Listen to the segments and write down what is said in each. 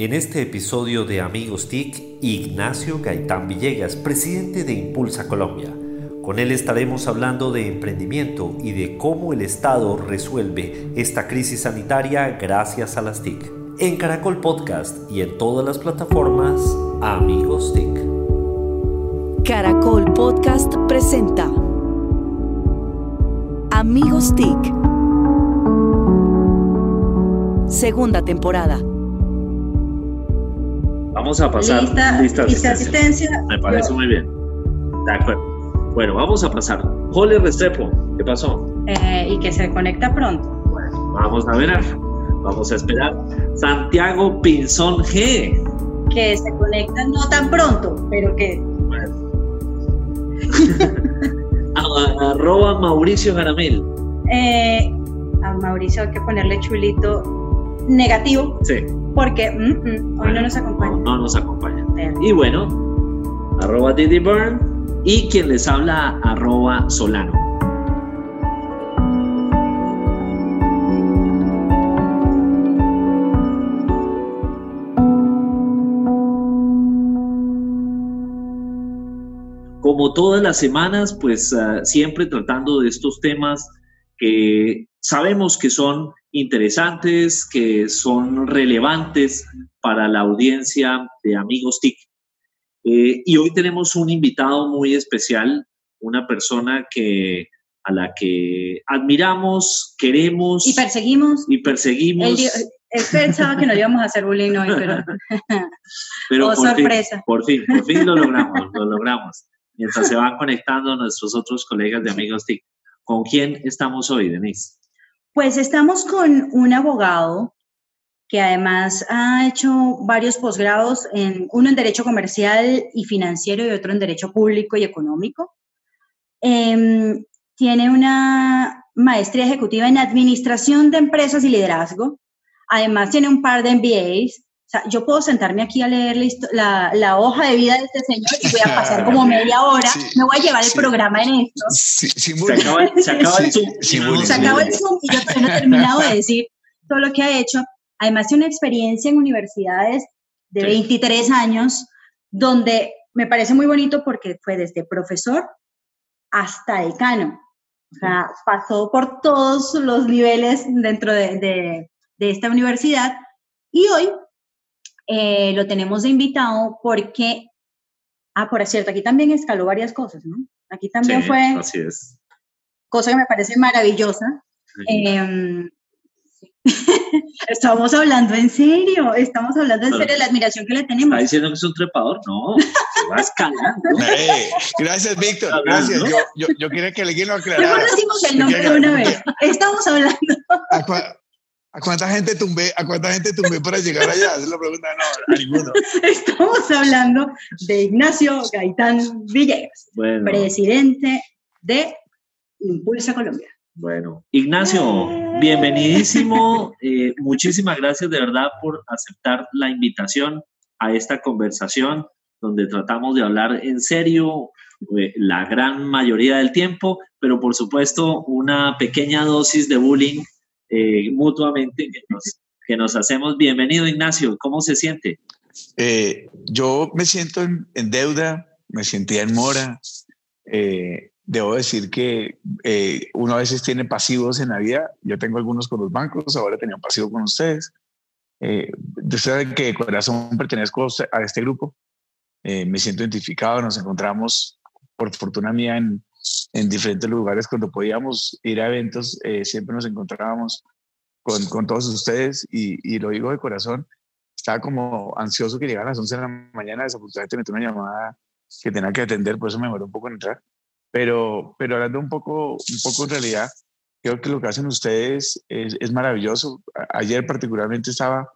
En este episodio de Amigos TIC, Ignacio Gaitán Villegas, presidente de Impulsa Colombia. Con él estaremos hablando de emprendimiento y de cómo el Estado resuelve esta crisis sanitaria gracias a las TIC. En Caracol Podcast y en todas las plataformas, Amigos TIC. Caracol Podcast presenta Amigos TIC. Segunda temporada. Vamos a pasar. Lista, lista, lista asistencia. Me parece muy bien. De acuerdo. Bueno, vamos a pasar. Jole Restrepo, ¿qué pasó? Eh, y que se conecta pronto. Bueno, vamos a ver. Vamos a esperar. Santiago Pinzón G. Que se conecta no tan pronto, pero que. Bueno. Arroba Mauricio Garamil. Eh, a Mauricio hay que ponerle chulito negativo. Sí. Porque mm, mm, hoy no nos acompaña. No, no nos acompaña. Y bueno, arroba Didi Burn y quien les habla, arroba Solano. Como todas las semanas, pues uh, siempre tratando de estos temas que sabemos que son interesantes, que son relevantes para la audiencia de Amigos TIC. Eh, y hoy tenemos un invitado muy especial, una persona que a la que admiramos, queremos y perseguimos y perseguimos. Él, pensaba que no íbamos a hacer bullying hoy, pero, pero oh, por sorpresa. Fin, por fin, por fin lo logramos, lo logramos. Mientras se van conectando nuestros otros colegas de Amigos TIC. ¿Con quién estamos hoy, Denise? Pues estamos con un abogado que además ha hecho varios posgrados, en, uno en Derecho Comercial y Financiero y otro en Derecho Público y Económico. Eh, tiene una maestría ejecutiva en Administración de Empresas y Liderazgo. Además tiene un par de MBAs o sea, yo puedo sentarme aquí a leer la, la, hoja de vida de este señor y voy a pasar como media hora. me voy a llevar el programa en esto. Sí, se, acaba, se, acaba, el Zoom. se acaba el Zoom y yo todavía no he terminado de decir todo lo que ha hecho. Además, tiene una experiencia en universidades de 23 años, donde me parece muy bonito porque fue desde profesor hasta decano. O sea, pasó por todos los niveles dentro de, de, de esta universidad. Y hoy eh, lo tenemos de invitado porque, ah, por cierto, aquí también escaló varias cosas, ¿no? Aquí también sí, fue... Así es. Cosa que me parece maravillosa. Eh, estamos hablando en serio, estamos hablando en serio de la admiración que le tenemos. ¿Está diciendo que es un trepador? No, se va escalando. Hey, gracias, Víctor, gracias. Yo, yo, yo, quería que alguien lo aclarara. Mejor decimos el nombre de una vez. Estamos hablando... ¿A cuánta gente tumbé, a cuánta gente tumbé para llegar allá? Es la pregunta. No, a ninguno. Estamos hablando de Ignacio Gaitán Villegas, bueno. presidente de Impulsa Colombia. Bueno, Ignacio, bienvenidísimo. Eh, muchísimas gracias de verdad por aceptar la invitación a esta conversación donde tratamos de hablar en serio eh, la gran mayoría del tiempo, pero por supuesto una pequeña dosis de bullying eh, mutuamente que nos, que nos, hacemos. Bienvenido, Ignacio. ¿Cómo se siente? Eh, yo me siento en, en, deuda, me sentía en mora. Eh, debo decir que eh, uno a veces tiene pasivos en la vida. Yo tengo algunos con los bancos, ahora tenía un pasivo con ustedes. Eh, ustedes saben que de corazón pertenezco a este grupo. me siento identificado. Nos encontramos, por fortuna mía, en, en diferentes lugares cuando podíamos ir a eventos, eh, siempre nos encontrábamos con, con todos ustedes y, y, lo digo de corazón, estaba como ansioso que llegaran a las 11 de la mañana, desafortunadamente me tuve una llamada que tenía que atender, por eso me demoró un poco en entrar, pero, pero hablando un poco, un poco en realidad, creo que lo que hacen ustedes es, es maravilloso. Ayer particularmente estaba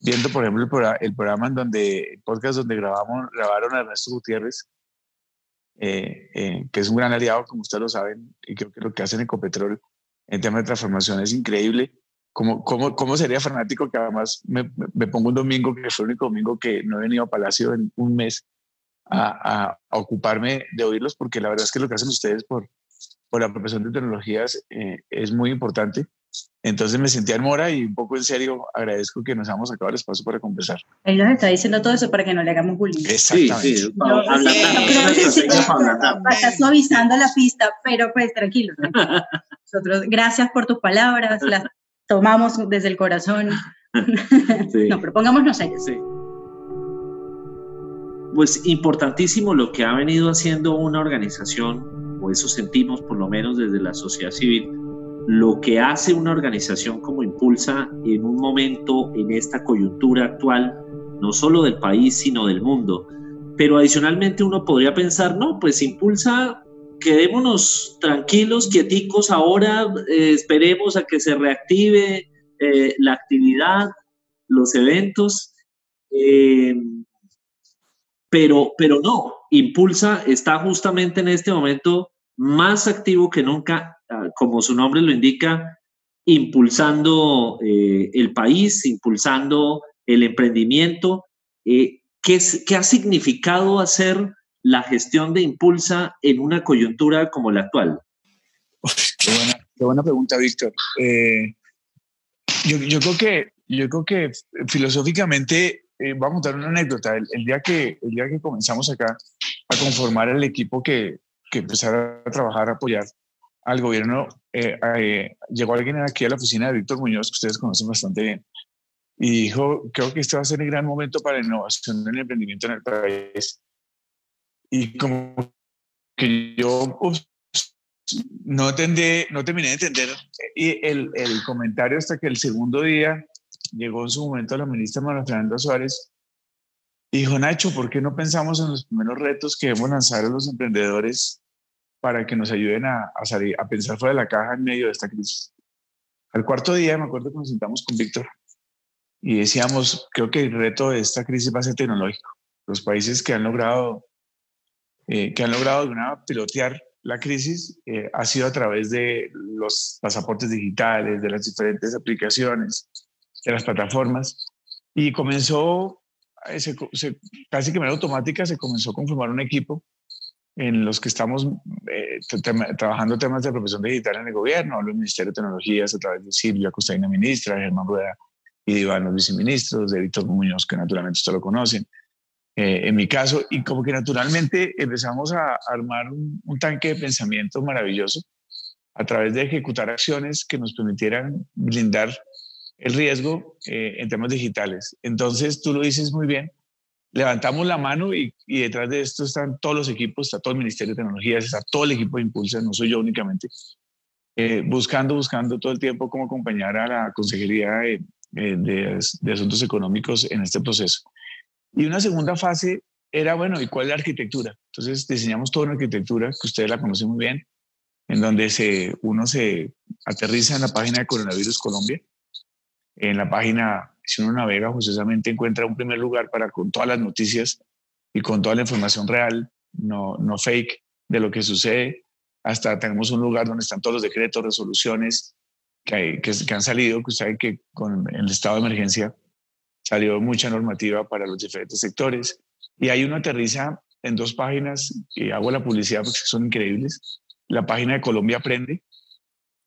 viendo, por ejemplo, el, programa, el programa en donde, el podcast donde grabamos, grabaron a Ernesto Gutiérrez, eh, eh, que es un gran aliado, como ustedes lo saben, y creo que lo que hacen Ecopetrol en temas de transformación es increíble. ¿Cómo, cómo, cómo sería fanático que además me, me, pongo un domingo, que fue el único domingo que no he venido a Palacio en un mes, a, a, a ocuparme de oírlos? Porque la verdad es que lo que hacen ustedes por, por la profesión de tecnologías eh, es muy importante. Entonces me sentía en mora y un poco en serio agradezco que nos hayamos sacado el espacio para conversar. Él nos está diciendo todo eso para que no le hagamos bullying. Exactamente. Sí, sí, está suavizando la pista, pero pues tranquilo. Nosotros, gracias por tus palabras, las tomamos desde el corazón. no, pero pongámonos ellos. Sí. Pues importantísimo lo que ha venido haciendo una organización, o eso sentimos por lo menos desde la sociedad civil, lo que hace una organización como Impulsa en un momento, en esta coyuntura actual, no solo del país, sino del mundo. Pero adicionalmente uno podría pensar, no, pues Impulsa, quedémonos tranquilos, quieticos ahora, eh, esperemos a que se reactive eh, la actividad, los eventos. Eh, pero, pero no, Impulsa está justamente en este momento más activo que nunca, como su nombre lo indica, impulsando eh, el país, impulsando el emprendimiento. Eh, ¿qué, ¿qué, ha significado hacer la gestión de Impulsa en una coyuntura como la actual? qué, buena, qué, buena, pregunta, Víctor. Eh, yo, yo, creo que, yo creo que filosóficamente eh, vamos a contar una anécdota. El, día que, el día que comenzamos acá a conformar el equipo que, que empezara a trabajar, a apoyar al gobierno, eh, eh, llegó alguien aquí a la oficina de Víctor Muñoz, que ustedes conocen bastante bien, y dijo, creo que este va a ser el gran momento para la innovación en el emprendimiento en el país. Y como que yo no, entendé, no terminé de entender y el, el comentario hasta que el segundo día llegó en su momento la ministra María Fernanda Suárez dijo, Nacho, ¿por qué no pensamos en los primeros retos que debemos lanzar a los emprendedores para que nos ayuden a, salir, a pensar fuera de la caja en medio de esta crisis? Al cuarto día me acuerdo que nos sentamos con Víctor y decíamos, creo que el reto de esta crisis va a ser tecnológico. Los países que han logrado, eh, que han logrado de una pilotear la crisis eh, ha sido a través de los pasaportes digitales, de las diferentes aplicaciones, de las plataformas y comenzó, eh, casi que de manera automática, se comenzó a conformar un equipo en los que estamos eh, trabajando temas de profesión digital en el gobierno, del Ministerio de Tecnologías a través de Silvia Costaina, ministra, Germán Rueda y Iván, los viceministros, de Víctor Muñoz, que naturalmente ustedes lo conocen, eh, en mi caso, y como que naturalmente empezamos a armar un, un tanque de pensamiento maravilloso a través de ejecutar acciones que nos permitieran blindar el riesgo eh, en temas digitales. Entonces, tú lo dices muy bien, levantamos la mano y, detrás de esto están todos los equipos, está todo el Ministerio de Tecnologías, está todo el equipo de Impulsa, no soy yo únicamente, eh, buscando, buscando todo el tiempo cómo acompañar a la Consejería de, de, Asuntos Económicos en este proceso. Y una segunda fase era, bueno, ¿y cuál es la arquitectura? Entonces diseñamos toda una arquitectura que ustedes la conocen muy bien, en donde se, uno se aterriza en la página de Coronavirus Colombia, en la página, si uno navega, justamente encuentra un primer lugar para con todas las noticias y con toda la información real, no, no fake, de lo que sucede. Hasta tenemos un lugar donde están todos los decretos, resoluciones que, que, han salido, que saben que con el estado de emergencia salió mucha normativa para los diferentes sectores. Y hay uno aterriza en dos páginas, y hago la publicidad porque son increíbles. La página de Colombia Aprende,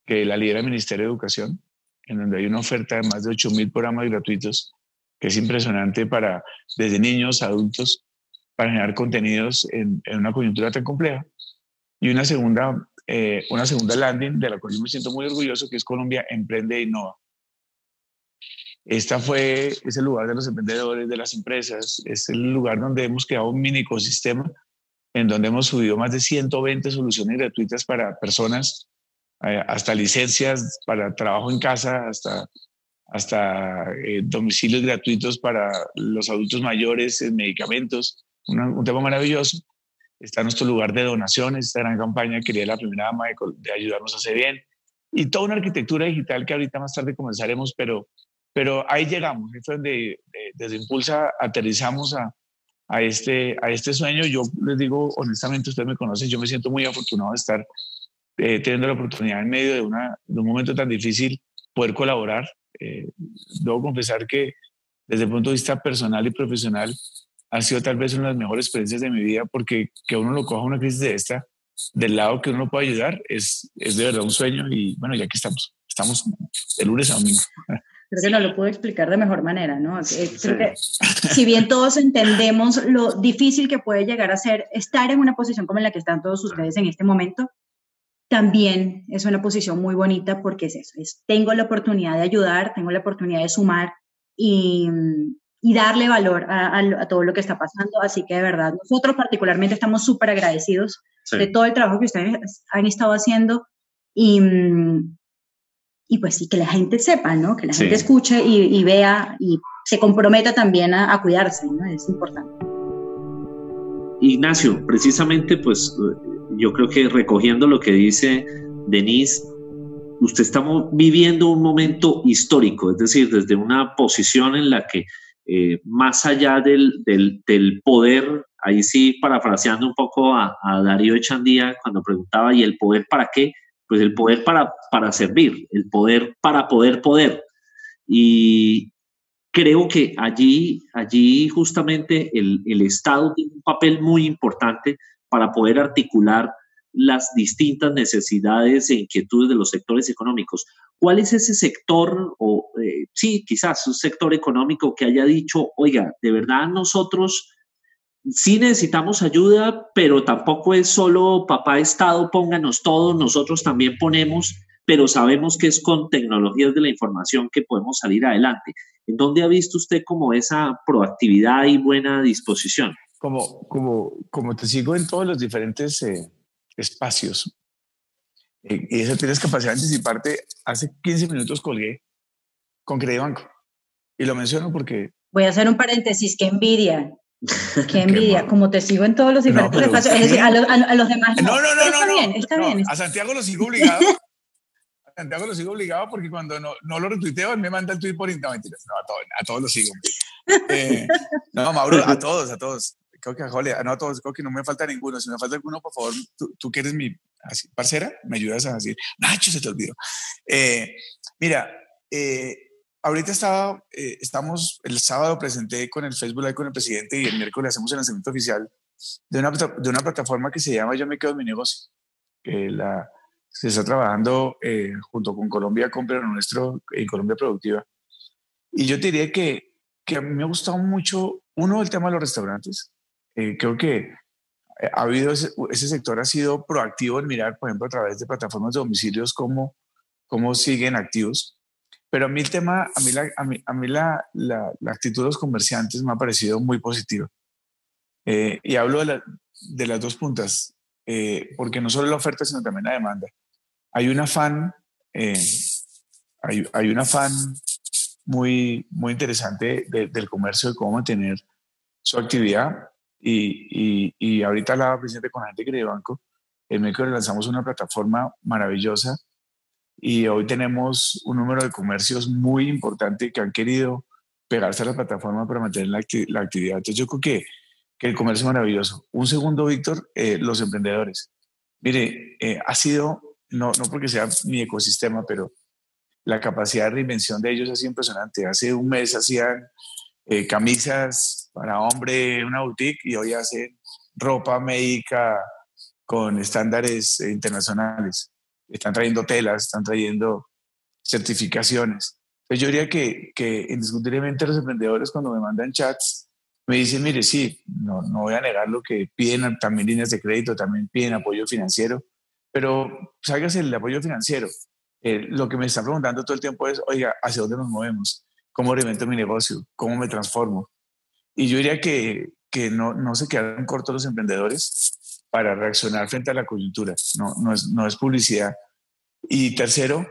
que la lidera el Ministerio de Educación, en donde hay una oferta de más de 8.000 programas gratuitos, que es impresionante para desde niños adultos, para generar contenidos en, una coyuntura tan compleja. Y una segunda, eh, una segunda landing de la cual yo me siento muy orgulloso, que es Colombia Emprende e Innova. Esta fue, es el lugar de los emprendedores, de las empresas, es el lugar donde hemos creado un mini ecosistema en donde hemos subido más de 120 soluciones gratuitas para personas hasta licencias para trabajo en casa, hasta, hasta eh, domicilios gratuitos para los adultos mayores, medicamentos, un tema maravilloso. Está nuestro lugar de donaciones, esta gran campaña quería la primera dama de, ayudarnos a hacer bien. Y toda una arquitectura digital que ahorita más tarde comenzaremos, pero, pero ahí llegamos. Es donde desde Impulsa aterrizamos a, a, este, a este sueño. Yo les digo honestamente, ustedes me conocen, yo me siento muy afortunado de estar eh, teniendo la oportunidad en medio de, una, de, un momento tan difícil poder colaborar. Eh, debo confesar que desde el punto de vista personal y profesional ha sido tal vez una de las mejores experiencias de mi vida porque que uno lo coja una crisis de esta del lado que uno puede ayudar es, es de verdad un sueño y bueno, ya aquí estamos. Estamos de lunes a domingo. Creo que no lo puedo explicar de mejor manera, ¿no? Eh, creo que si bien todos entendemos lo difícil que puede llegar a ser estar en una posición como en la que están todos ustedes en este momento, también es una posición muy bonita porque es eso, es, tengo la oportunidad de ayudar, tengo la oportunidad de sumar y, y darle valor a, a, todo lo que está pasando. Así que de verdad, nosotros particularmente estamos súper agradecidos de todo el trabajo que ustedes han estado haciendo y, y pues sí, que la gente sepa, ¿no? Que la gente escuche y, vea y se comprometa también a, a cuidarse, ¿no? Es importante. Ignacio, precisamente pues yo creo que recogiendo lo que dice Denise, usted está viviendo un momento histórico, es decir, desde una posición en la que eh, más allá del, del, poder, ahí sí parafraseando un poco a, a Darío Echandía cuando preguntaba, ¿y el poder para qué? pues el poder para, para servir, el poder para poder poder. Y creo que allí, allí justamente el, el Estado tiene un papel muy importante para poder articular las distintas necesidades e inquietudes de los sectores económicos. ¿Cuál es ese sector, o eh, sí, quizás un sector económico que haya dicho, oiga, de verdad nosotros sí necesitamos ayuda, pero tampoco es solo papá Estado, pónganos todo, nosotros también ponemos, pero sabemos que es con tecnologías de la información que podemos salir adelante. ¿En dónde ha visto usted como esa proactividad y buena disposición? Como, como, como te sigo en todos los diferentes eh, espacios, eh, y eso tienes capacidad de anticiparte, hace 15 minutos colgué con Banco. Y lo menciono porque... Voy a hacer un paréntesis, qué envidia. Qué envidia, como te sigo en todos los diferentes espacios, a, los, demás. No, no, no, está no, bien, está bien. A Santiago lo sigo obligado. a Santiago lo sigo obligado porque cuando no, no lo retuiteo, él me manda el tweet por internet. No, a todos, a todos los sigo. Eh, no, Mauro, a todos, a todos. Creo que, jole, no a todos, creo que no me falta ninguno. Si me falta alguno, por favor, tú, tú que eres mi así, parcera, me ayudas a decir, Nacho, se te olvidó. Eh, mira, eh, ahorita estaba, eh, estamos, el sábado presenté con el Facebook Live con el presidente y el miércoles hacemos el lanzamiento oficial de una, de una plataforma que se llama Yo me quedo en mi negocio, que la, se está trabajando eh, junto con Colombia Compra Nuestro y Colombia Productiva. Y yo diría que, que a mí me ha gustado mucho, uno, el tema de los restaurantes. Eh, creo que ha habido ese, ese, sector ha sido proactivo en mirar, por ejemplo, a través de plataformas de domicilios, cómo, cómo siguen activos. Pero a mí el tema, a mí la, a mí, a mí la, la, la actitud de los comerciantes me ha parecido muy positiva. Eh, y hablo de, de, las dos puntas, eh, porque no solo la oferta, sino también la demanda. Hay un afán, eh, hay, hay, un afán muy, muy interesante de, del comercio de cómo mantener su actividad. Y, y, y ahorita hablaba presidente con la gente de Banco, en México lanzamos una plataforma maravillosa y hoy tenemos un número de comercios muy importante que han querido pegarse a la plataforma para mantener la, la actividad. Entonces yo creo que, que, el comercio es maravilloso. Un segundo, Víctor, eh, los emprendedores. Mire, eh, ha sido, no, no porque sea mi ecosistema, pero la capacidad de reinvención de ellos ha sido impresionante. Hace un mes hacían eh, camisas para hombre, una boutique, y hoy hacen ropa médica con estándares internacionales están trayendo telas, están trayendo certificaciones. Entonces yo diría que, que indiscutiblemente los emprendedores cuando me mandan chats me dicen, mire, sí, no, no voy a negar lo que piden también líneas de crédito, también piden apoyo financiero, pero hágase el apoyo financiero. Eh, lo que me están preguntando todo el tiempo es, oiga, ¿hacia dónde nos movemos? ¿Cómo reinvento mi negocio? ¿Cómo me transformo? Y yo diría que, que no, no se quedaron cortos los emprendedores, para reaccionar frente a la coyuntura, no, no, es, no es publicidad. Y tercero,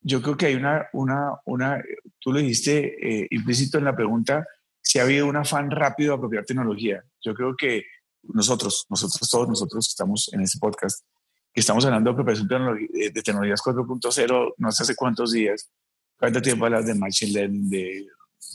yo creo que hay una, una, una tú lo dijiste eh, implícito en la pregunta, si ha habido un afán rápido de apropiar tecnología. Yo creo que nosotros, nosotros todos, nosotros que estamos en este podcast, estamos hablando de apropiación de, de tecnologías 4.0, no sé hace cuántos días, cuánto tiempo hablas de machine learning, de,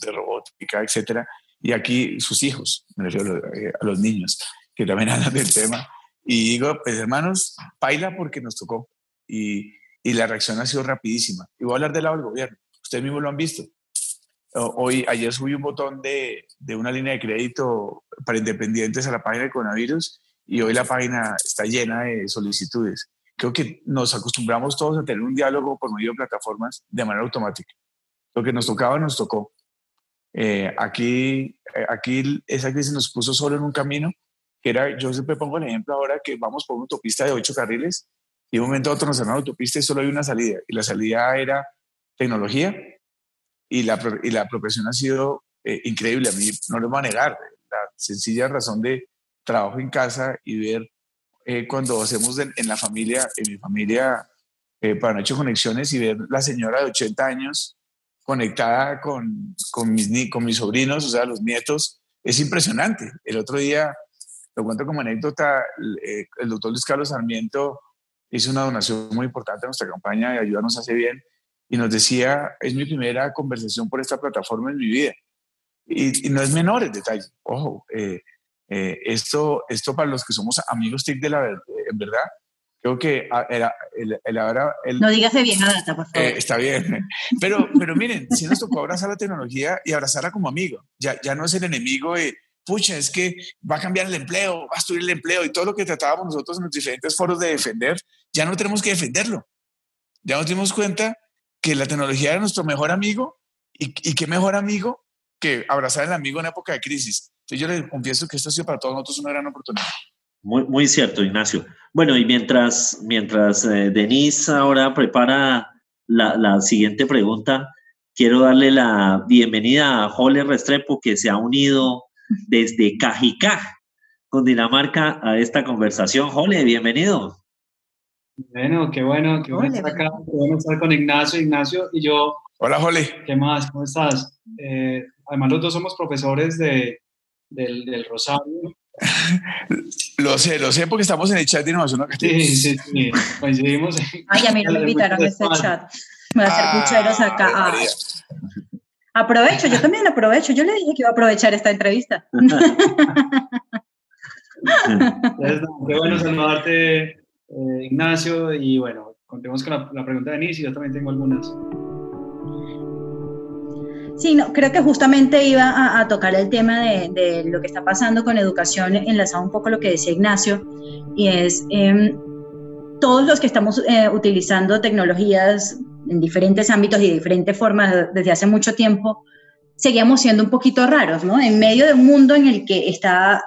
de robótica, etcétera, y aquí sus hijos, me refiero a los niños, que también hablan del tema. Y digo, pues hermanos, baila porque nos tocó. Y, y la reacción ha sido rapidísima. Y voy a hablar del lado del gobierno. Ustedes mismos lo han visto. Hoy, ayer subí un botón de, de, una línea de crédito para independientes a la página de coronavirus y hoy la página está llena de solicitudes. creo que nos acostumbramos todos a tener un diálogo por medio de plataformas de manera automática. Lo que nos tocaba, nos tocó. Eh, aquí, eh, aquí esa crisis nos puso solo en un camino, que era, yo siempre pongo el ejemplo ahora que vamos por una autopista de ocho carriles y de un momento a otro nos dan la autopista y solo hay una salida. Y la salida era tecnología y la, y la apropiación ha sido eh, increíble. A mí no lo voy a negar. La sencilla razón de trabajo en casa y ver eh, cuando hacemos en la familia, en mi familia, eh, para hecho conexiones y ver la señora de 80 años conectada con, con, mis, con mis sobrinos, o sea, los nietos, es impresionante. El otro día, lo cuento como anécdota, el, el doctor Luis Carlos Sarmiento hizo una donación muy importante a nuestra campaña de Ayuda nos hace bien y nos decía, es mi primera conversación por esta plataforma en mi vida. Y, no es menor el detalle, ojo, eh, eh, esto, esto para los que somos amigos TIC de la verdad, en verdad, creo que ah, era el, el, el, no digas de bien data, por favor. Eh, está bien, pero, pero miren, si nos tocó abrazar la tecnología y abrazarla como amigo, ya, ya no es el enemigo de, pucha, es que va a cambiar el empleo, va a destruir el empleo y todo lo que tratábamos nosotros en los diferentes foros de defender, ya no tenemos que defenderlo. Ya nos dimos cuenta que la tecnología era nuestro mejor amigo y, y qué mejor amigo que abrazar al amigo en época de crisis. Entonces yo le confieso que esto ha sido para todos nosotros una gran oportunidad. Muy, muy cierto, Ignacio. Bueno, y mientras, mientras eh, Denise ahora prepara la, la, siguiente pregunta, quiero darle la bienvenida a Jole Restrepo, que se ha unido desde Cajicá, con Dinamarca, a esta conversación. Jole, bienvenido. Bueno, qué bueno, qué bueno estar acá, qué bueno estar con Ignacio, Ignacio y yo. Hola, Jole. ¿Qué más? ¿Cómo estás? Eh, además, los dos somos profesores de, del, del Rosario. lo sé, lo sé porque estamos en el chat de Innovación Sí, sí, sí, coincidimos. Ay, a mí no me invitaron a este chat. Me voy a hacer pucheros ah, acá. Ah. Aprovecho, yo también aprovecho. Yo le dije que iba a aprovechar esta entrevista. Qué bueno saludarte, eh, Ignacio. Y bueno, continuemos con la, la pregunta de Denise. Yo también tengo algunas. Sí, no, creo que justamente iba a, tocar el tema de, lo que está pasando con educación, enlazado un poco lo que decía Ignacio, y es em, todos los que estamos eh, utilizando tecnologías en diferentes ámbitos y de diferentes formas desde hace mucho tiempo, seguíamos siendo un poquito raros, ¿no? En medio de un mundo en el que está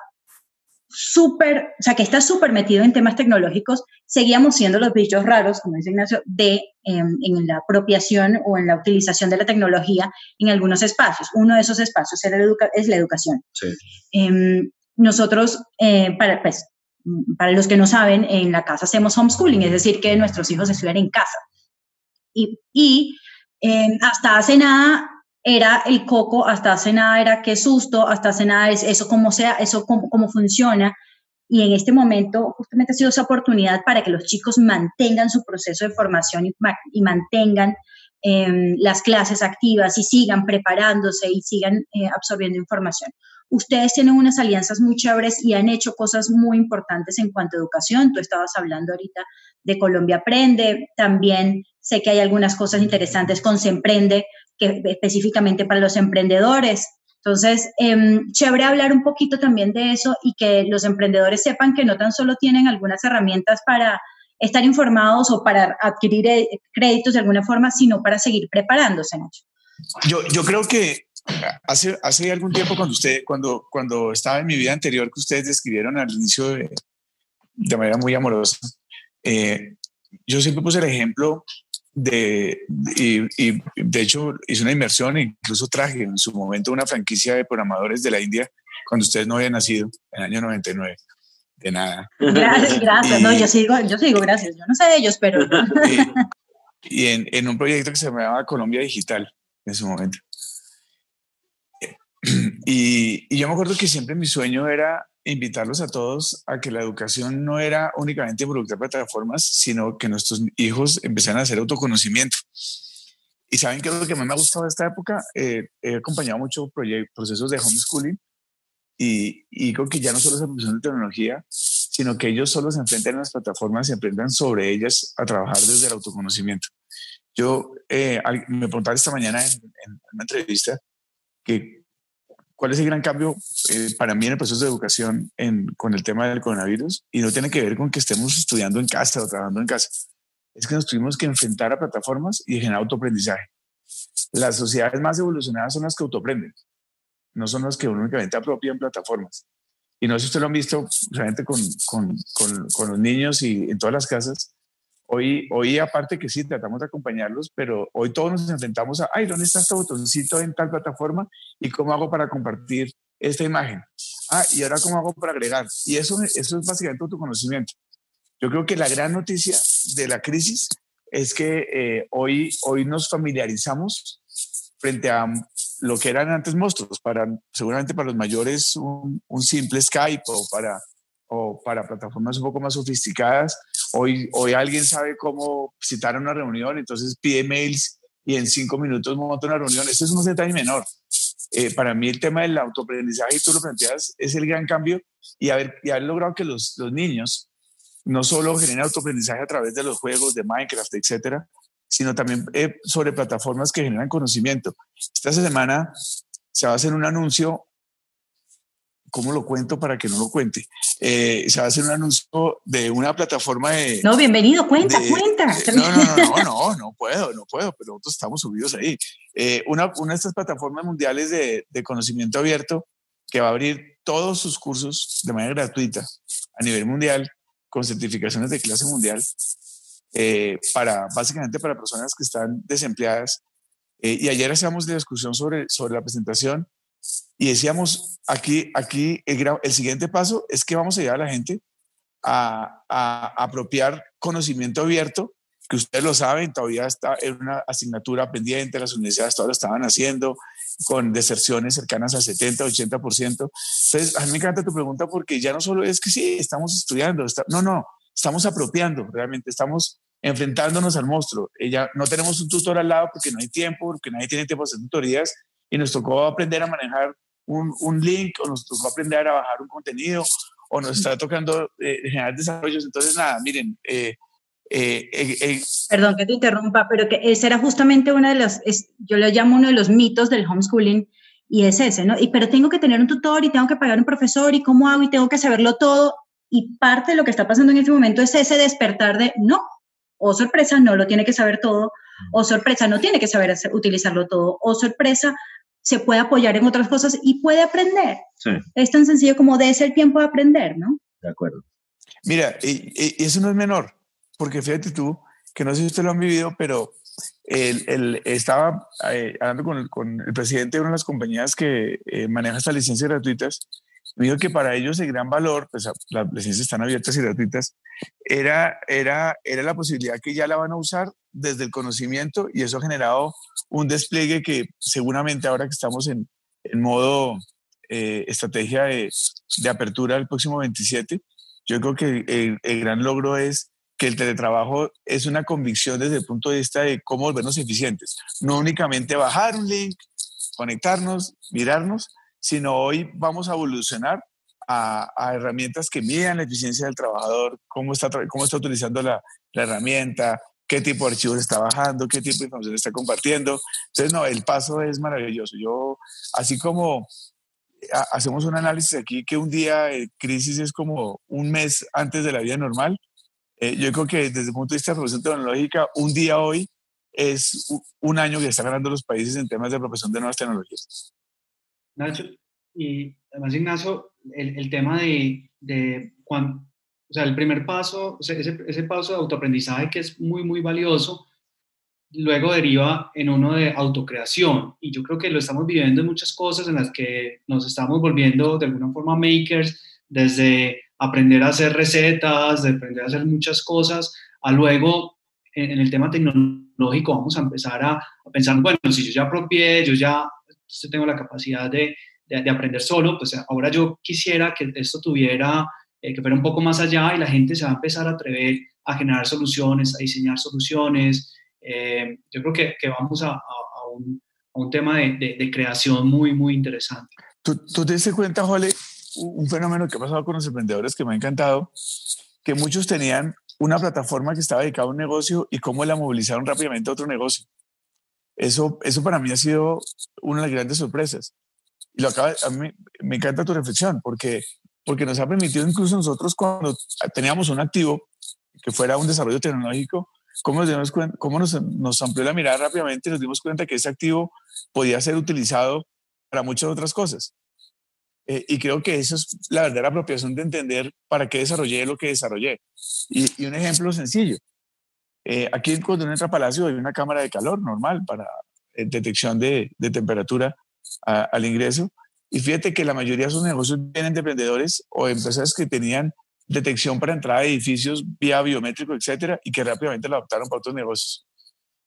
súper, o sea, que está súper metido en temas tecnológicos, seguíamos siendo los bichos raros, como dice Ignacio, de, em, en la apropiación o en la utilización de la tecnología en algunos espacios. Uno de esos espacios era es la educación. Sí. Em, nosotros, eh, para, pues, para los que no saben, en la casa hacemos homeschooling, es decir, que nuestros hijos estudian en casa. Y, y em, hasta hace nada era el coco, hasta hace nada era qué susto, hasta hace nada es eso cómo sea, eso cómo, cómo funciona. Y en este momento justamente ha sido esa oportunidad para que los chicos mantengan su proceso de formación y, mantengan em, las clases activas y sigan preparándose y sigan eh, absorbiendo información. Ustedes tienen unas alianzas muy chéveres y han hecho cosas muy importantes en cuanto a educación. Tú estabas hablando ahorita de Colombia Aprende, también sé que hay algunas cosas interesantes con Se Emprende, específicamente para los emprendedores. Entonces, eh, chévere hablar un poquito también de eso y que los emprendedores sepan que no tan solo tienen algunas herramientas para estar informados o para adquirir eh, créditos de alguna forma, sino para seguir preparándose. Yo, yo creo que hace, hace algún tiempo cuando usted, cuando, cuando estaba en mi vida anterior que ustedes describieron al inicio de, de manera muy amorosa, eh, yo siempre puse el ejemplo de, y, de hecho hice una inversión incluso traje en su momento una franquicia de programadores de la India cuando ustedes no habían nacido, en el año 99. De nada. Gracias, gracias. No, yo sigo, yo sigo, gracias. Yo no sé de ellos, pero... y, en, en, un proyecto que se llamaba Colombia Digital en su momento. Y, y yo me acuerdo que siempre mi sueño era invitarlos a todos a que la educación no era únicamente involucrar plataformas, sino que nuestros hijos empezaran a hacer autoconocimiento. Y saben que lo que más me ha gustado de esta época, eh, he acompañado muchos procesos de homeschooling y, y creo que ya no solo es aplicación de tecnología, sino que ellos solo se enfrentan a las plataformas y aprendan sobre ellas a trabajar desde el autoconocimiento. Yo eh, me preguntaba esta mañana en, en una entrevista que ¿cuál es el gran cambio eh, para mí en el proceso de educación en, con el tema del coronavirus? Y no tiene que ver con que estemos estudiando en casa o trabajando en casa. Es que nos tuvimos que enfrentar a plataformas y generar autoaprendizaje. Las sociedades más evolucionadas son las que autoaprenden, no son las que únicamente apropian plataformas. Y no sé si ustedes lo han visto realmente con, con, con, con los niños y en todas las casas, Hoy, hoy aparte que sí, tratamos de acompañarlos, pero hoy todos nos enfrentamos a, ay, ¿dónde está este botoncito en tal plataforma? ¿Y cómo hago para compartir esta imagen? Ah, ¿y ahora cómo hago para agregar? Y eso, eso es básicamente tu conocimiento. Yo creo que la gran noticia de la crisis es que eh, hoy, hoy nos familiarizamos frente a lo que eran antes monstruos, para, seguramente para los mayores un, un simple Skype o para, o para plataformas un poco más sofisticadas Hoy, hoy alguien sabe cómo citar una reunión, entonces pide mails y en cinco minutos monta una reunión. Eso es un detalle menor. Eh, para mí el tema del autoaprendizaje, y tú lo planteas, es el gran cambio y haber, y haber logrado que los, los niños no solo generen autoaprendizaje a través de los juegos de Minecraft, etcétera, sino también eh, sobre plataformas que generan conocimiento. Esta semana se va a hacer un anuncio ¿cómo lo cuento para que no lo cuente? Eh, se va a hacer un anuncio de una plataforma de... No, bienvenido, cuenta, cuenta. No, no, no, no, no, puedo, no puedo, pero nosotros estamos subidos ahí. Eh, una, una de estas plataformas mundiales de, de, conocimiento abierto que va a abrir todos sus cursos de manera gratuita a nivel mundial, con certificaciones de clase mundial, eh, para, básicamente para personas que están desempleadas. y ayer hacíamos la discusión sobre, sobre la presentación y decíamos, aquí, aquí el, el, siguiente paso es que vamos a llevar a la gente a, a, apropiar conocimiento abierto, que ustedes lo saben, todavía está en una asignatura pendiente, las universidades todavía lo estaban haciendo, con deserciones cercanas al 70, 80%. Entonces, a mí me encanta tu pregunta porque ya no solo es que sí, estamos estudiando, no, no, estamos apropiando, realmente estamos enfrentándonos al monstruo. Ella, no tenemos un tutor al lado porque no hay tiempo, porque nadie tiene tiempo de hacer tutorías, y nos tocó aprender a manejar un, un link o nos tocó aprender a bajar un contenido o nos está tocando eh, generar desarrollos. Entonces, nada, miren. Eh, eh, eh Perdón que te interrumpa, pero que ese era justamente uno de los, es, yo lo llamo uno de los mitos del homeschooling y es ese, ¿no? Y, pero tengo que tener un tutor y tengo que pagar un profesor y cómo hago y tengo que saberlo todo. Y parte de lo que está pasando en este momento es ese despertar de, no, o sorpresa, no lo tiene que saber todo, o sorpresa, no tiene que saber hacer, utilizarlo todo, o sorpresa, se puede apoyar en otras cosas y puede aprender. Sí. Es tan sencillo como de ese tiempo de aprender, ¿no? De acuerdo. Mira, y, y eso no es menor, porque fíjate tú, que no sé si ustedes lo han vivido, pero él, él estaba eh, hablando con el, con el, presidente de una de las compañías que eh, maneja estas licencias gratuitas. Me dijo que para ellos el gran valor, pues las licencias están abiertas y gratuitas, era, era, era la posibilidad que ya la van a usar desde el conocimiento y eso ha generado un despliegue que seguramente ahora que estamos en, en modo eh, estrategia de, de, apertura el próximo 27, yo creo que el, el, gran logro es que el teletrabajo es una convicción desde el punto de vista de cómo volvernos eficientes. No únicamente bajar un link, conectarnos, mirarnos, sino hoy vamos a evolucionar a, a herramientas que midan la eficiencia del trabajador, cómo está, cómo está utilizando la, la herramienta, qué tipo de archivos está bajando, qué tipo de información está compartiendo. Entonces, no, el paso es maravilloso. Yo, así como hacemos un análisis aquí que un día de crisis es como un mes antes de la vida normal, eh, yo creo que desde el punto de vista de revolución tecnológica, un día hoy es un año que están ganando los países en temas de apropiación de nuevas tecnologías. Nacho, y además Ignacio, el, el tema de, de cuando, o sea, el primer paso, ese, ese paso de autoaprendizaje que es muy, muy valioso, luego deriva en uno de autocreación. Y yo creo que lo estamos viviendo en muchas cosas en las que nos estamos volviendo de alguna forma makers, desde aprender a hacer recetas, de aprender a hacer muchas cosas, a luego en, en el tema tecnológico vamos a empezar a, a, pensar, bueno, si yo ya apropié, yo ya tengo la capacidad de, de, de aprender solo, pues ahora yo quisiera que esto tuviera eh, que fuera un poco más allá y la gente se va a empezar a atrever a generar soluciones, a diseñar soluciones. Eh, yo creo que, que vamos a, a, a, un, a, un, tema de, de, de, creación muy, muy interesante. ¿Tú, tú te das cuenta, Jole, un fenómeno que ha pasado con los emprendedores que me ha encantado, que muchos tenían una plataforma que estaba dedicada a un negocio y cómo la movilizaron rápidamente a otro negocio. Eso, eso para mí ha sido una de las grandes sorpresas. Y lo acaba, a me encanta tu reflexión, porque, porque nos ha permitido incluso nosotros cuando teníamos un activo que fuera un desarrollo tecnológico, cómo nos, cómo nos, nos amplió la mirada rápidamente y nos dimos cuenta que ese activo podía ser utilizado para muchas otras cosas. Eh, y creo que eso es la verdadera apropiación de entender para qué desarrollé lo que desarrollé. Y, un ejemplo sencillo. Eh, aquí cuando uno entra a Palacio hay una cámara de calor normal para eh, detección de, temperatura al ingreso. Y fíjate que la mayoría de esos negocios vienen de emprendedores o empresas que tenían detección para entrada de edificios vía biométrico, etcétera, y que rápidamente lo adoptaron para otros negocios.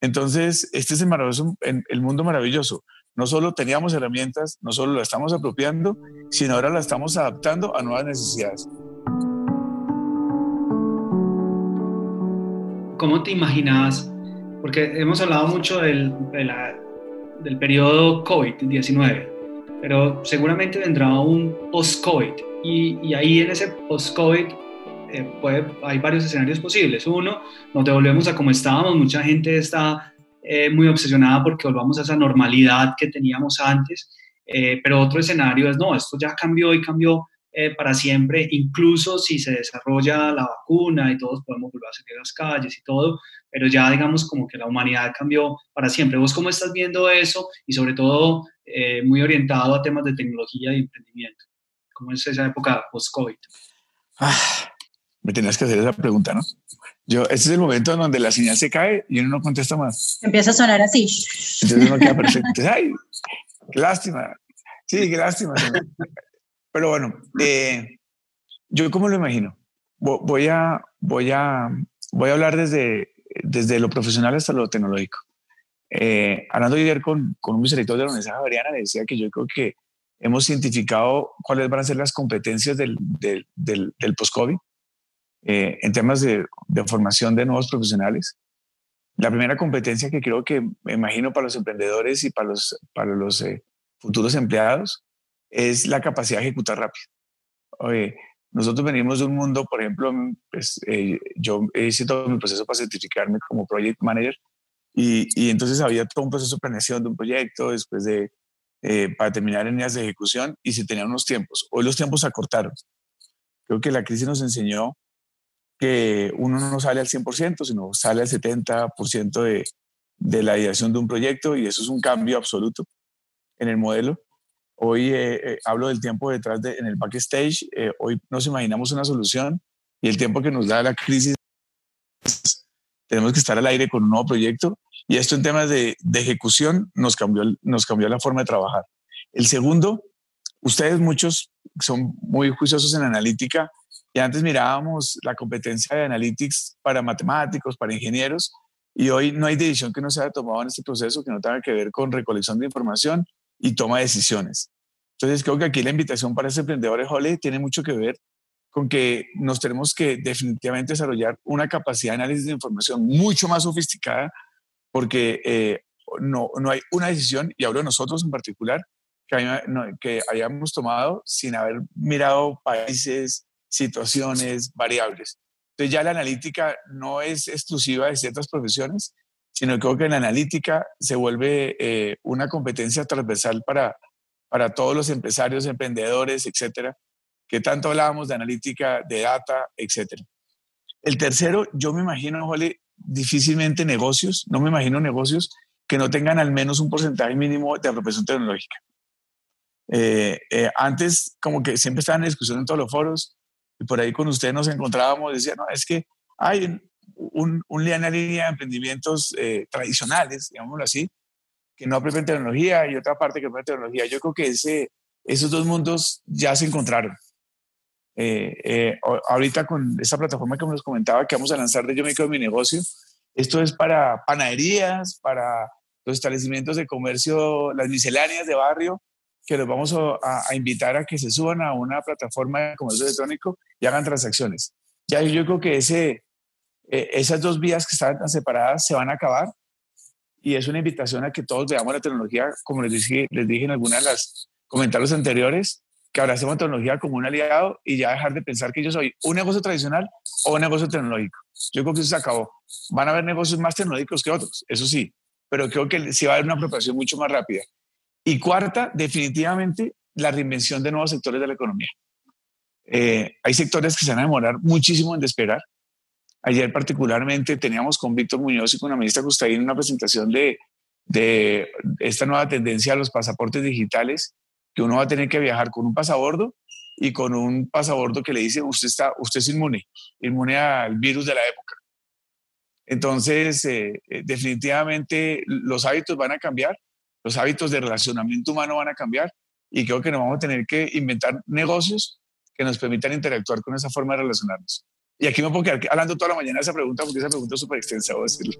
Entonces, este es el, maravilloso, el mundo maravilloso. No solo teníamos herramientas, no solo la estamos apropiando, sino ahora la estamos adaptando a nuevas necesidades. ¿Cómo te imaginabas? Porque hemos hablado mucho del, del periodo COVID-19, pero seguramente vendrá un post-COVID y, ahí en ese post-COVID eh, hay varios escenarios posibles. Uno, nos devolvemos a como estábamos, mucha gente está eh, muy obsesionada porque volvamos a esa normalidad que teníamos antes, eh, pero otro escenario es, no, esto ya cambió y cambió para siempre, incluso si se desarrolla la vacuna y todos podemos volver a salir a las calles y todo, pero ya digamos como que la humanidad cambió para siempre. ¿Vos cómo estás viendo eso? Y sobre todo muy orientado a temas de tecnología y emprendimiento. ¿Cómo es esa época post-COVID? Ah, me tenías que hacer esa pregunta, ¿no? Yo, este es el momento en donde la señal se cae y uno no contesta más. Empieza a sonar así. Entonces uno queda perfecto. Ay, qué lástima. Sí, qué lástima. Pero bueno, eh, yo cómo lo imagino. Voy a, voy a, voy a hablar desde, desde lo profesional hasta lo tecnológico. Eh, hablando ayer con, con un vicerrector de la Universidad Javeriana, decía que yo creo que hemos identificado cuáles van a ser las competencias del, del, del, post-COVID eh, en temas de, de, formación de nuevos profesionales. La primera competencia que creo que me imagino para los emprendedores y para los, para los eh, futuros empleados es la capacidad de ejecutar rápido. Oye, nosotros venimos de un mundo, por ejemplo, pues, eh, yo hice todo mi proceso para certificarme como project manager y, y entonces había todo un proceso de planeación de un proyecto, después de eh, para terminar en líneas de ejecución y se tenían unos tiempos. Hoy los tiempos se acortaron. Creo que la crisis nos enseñó que uno no sale al 100%, sino sale al 70% de, de la ideación de un proyecto y eso es un cambio absoluto en el modelo. Hoy eh, eh, hablo del tiempo detrás de, en el backstage, hoy nos imaginamos una solución y el tiempo que nos da la crisis tenemos que estar al aire con un nuevo proyecto y esto en temas de, ejecución nos cambió, nos cambió la forma de trabajar. El segundo, ustedes muchos son muy juiciosos en analítica y antes mirábamos la competencia de analytics para matemáticos, para ingenieros y hoy no hay decisión que no se haya tomado en este proceso que no tenga que ver con recolección de información y toma de decisiones. Entonces creo que aquí la invitación para ese emprendedor Holly tiene mucho que ver con que nos tenemos que definitivamente desarrollar una capacidad de análisis de información mucho más sofisticada, porque eh, no, no hay una decisión, y hablo de nosotros en particular, que, que hayamos tomado sin haber mirado países, situaciones, variables. Entonces ya la analítica no es exclusiva de ciertas profesiones, sino creo que la analítica se vuelve eh, una competencia transversal para, para todos los empresarios, emprendedores, etcétera, que tanto hablábamos de analítica, de data, etc. El tercero, yo me imagino, Jole, difícilmente negocios, no me imagino negocios que no tengan al menos un porcentaje mínimo de apropiación tecnológica. Eh, eh, antes, como que siempre estaban en discusión en todos los foros, y por ahí con ustedes nos encontrábamos, decían, no, es que hay un, un, línea de emprendimientos eh, tradicionales, digámoslo así, que no apropian tecnología y otra parte que apropian tecnología. Yo creo que ese, esos dos mundos ya se encontraron. Eh, eh, ahorita con esta plataforma que nos comentaba que vamos a lanzar de Yo me quedo mi negocio, esto es para panaderías, para los establecimientos de comercio, las misceláneas de barrio, que los vamos a, invitar a que se suban a una plataforma de comercio electrónico y hagan transacciones. Ya yo creo que ese, eh, esas dos vías que estaban tan separadas se van a acabar y es una invitación a que todos veamos la tecnología, como les dije, les dije en algunos de los comentarios anteriores, que abracemos tecnología como un aliado y ya dejar de pensar que yo soy un negocio tradicional o un negocio tecnológico. Yo creo que eso se acabó. Van a haber negocios más tecnológicos que otros, eso sí, pero creo que sí va a haber una apropiación mucho más rápida. Y cuarta, definitivamente, la reinvención de nuevos sectores de la economía. Eh, hay sectores que se van a demorar muchísimo en despegar. Ayer particularmente teníamos con Víctor Muñoz y con la ministra Gustavín una presentación de, de esta nueva tendencia a los pasaportes digitales, que uno va a tener que viajar con un pasabordo y con un pasabordo que le dice usted, está, usted es inmune, inmune al virus de la época. Entonces, eh, eh, definitivamente los hábitos van a cambiar, los hábitos de relacionamiento humano van a cambiar y creo que nos vamos a tener que inventar negocios que nos permitan interactuar con esa forma de relacionarnos. Y aquí me puedo quedar hablando toda la mañana de esa pregunta porque esa pregunta es súper extensa, voy a decirlo.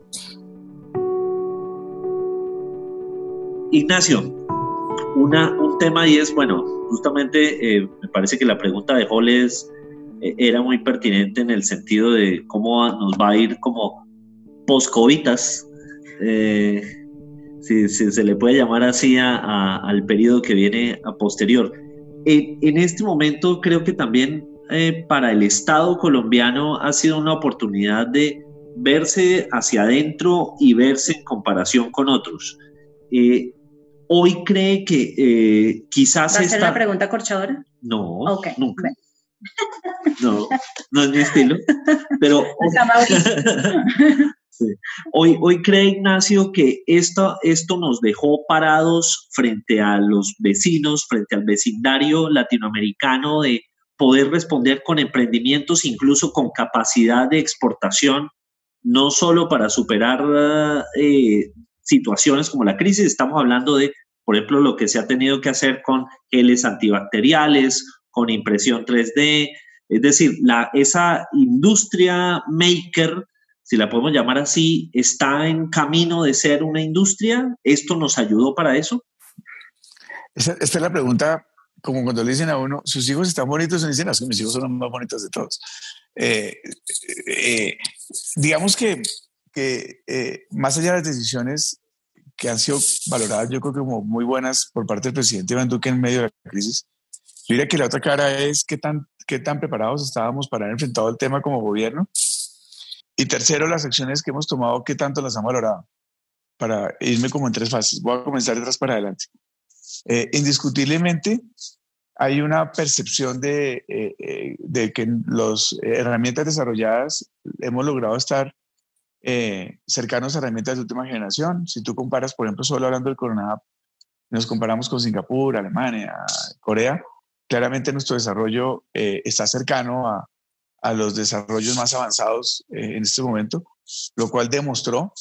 Ignacio, una, un tema y es, bueno, justamente eh, me parece que la pregunta de Joles eh, era muy pertinente en el sentido de cómo nos va a ir como poscovitas, eh, si, se le puede llamar así al periodo que viene a posterior. En, este momento creo que también para el Estado colombiano ha sido una oportunidad de verse hacia adentro y verse en comparación con otros hoy cree que eh, quizás... ¿Va a ser la pregunta corchadora? No, nunca. No, no es mi estilo. Pero hoy, hoy cree Ignacio que esto, esto nos dejó parados frente a los vecinos, frente al vecindario latinoamericano de poder responder con emprendimientos, incluso con capacidad de exportación, no solo para superar eh, situaciones como la crisis, estamos hablando de, por ejemplo, lo que se ha tenido que hacer con geles antibacteriales, con impresión 3D, es decir, la, esa industria maker, si la podemos llamar así, está en camino de ser una industria. ¿Esto nos ayudó para eso? Esta, es la pregunta, como cuando le dicen a uno, sus hijos están bonitos, y dicen, que mis hijos son los más bonitos de todos. Eh, eh, digamos que, que eh, más allá de las decisiones que han sido valoradas, yo creo que como muy buenas por parte del presidente Iván Duque en medio de la crisis. Yo diría que la otra cara es qué tan, qué tan preparados estábamos para haber enfrentado el tema como gobierno. Y tercero, las acciones que hemos tomado, qué tanto las han valorado. Para irme como en tres fases. Voy a comenzar de atrás para adelante. Eh, indiscutiblemente, hay una percepción de, eh, eh, de que las herramientas desarrolladas hemos logrado estar eh, cercanos a herramientas de última generación. Si tú comparas, por ejemplo, solo hablando del Corona nos comparamos con Singapur, Alemania, Corea, claramente nuestro desarrollo eh, está cercano a, los desarrollos más avanzados eh, en este momento, lo cual demostró,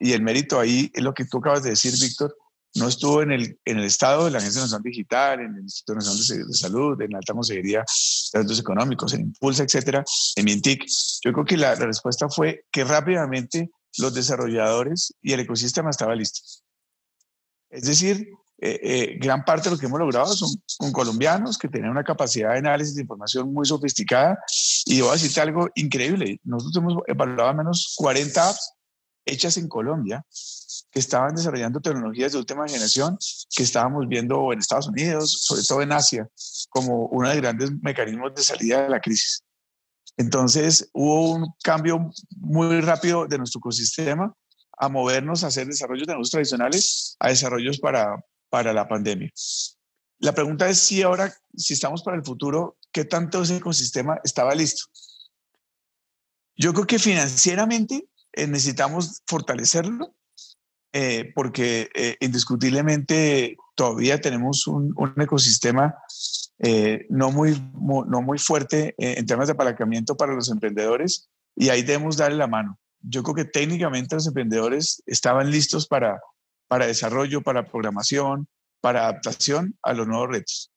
y el mérito ahí es lo que tú acabas de decir, Víctor, no estuvo en el, en el Estado, en la Agencia Nacional Digital, en el Instituto Nacional de, Salud, en la Alta Consejería de Asuntos Económicos, en Impulsa, etcétera, en Mintic. Yo creo que la, respuesta fue que rápidamente los desarrolladores y el ecosistema estaban listos. Es decir, eh, eh, gran parte de lo que hemos logrado son con colombianos que tienen una capacidad de análisis de información muy sofisticada. Y voy a decirte algo increíble. Nosotros hemos evaluado al menos 40 apps hechas en Colombia que estaban desarrollando tecnologías de última generación que estábamos viendo en Estados Unidos, sobre todo en Asia, como uno de los grandes mecanismos de salida de la crisis. Entonces hubo un cambio muy rápido de nuestro ecosistema a movernos a hacer desarrollos de negocios tradicionales a desarrollos para, para la pandemia. La pregunta es si ahora, si estamos para el futuro, ¿qué tanto ese ecosistema estaba listo? Yo creo que financieramente eh, necesitamos fortalecerlo eh, porque eh, indiscutiblemente todavía tenemos un, ecosistema no, muy, no muy fuerte en temas de apalancamiento para los emprendedores y ahí debemos darle la mano. Yo creo que técnicamente los emprendedores estaban listos para, para desarrollo, para programación, para adaptación a los nuevos retos.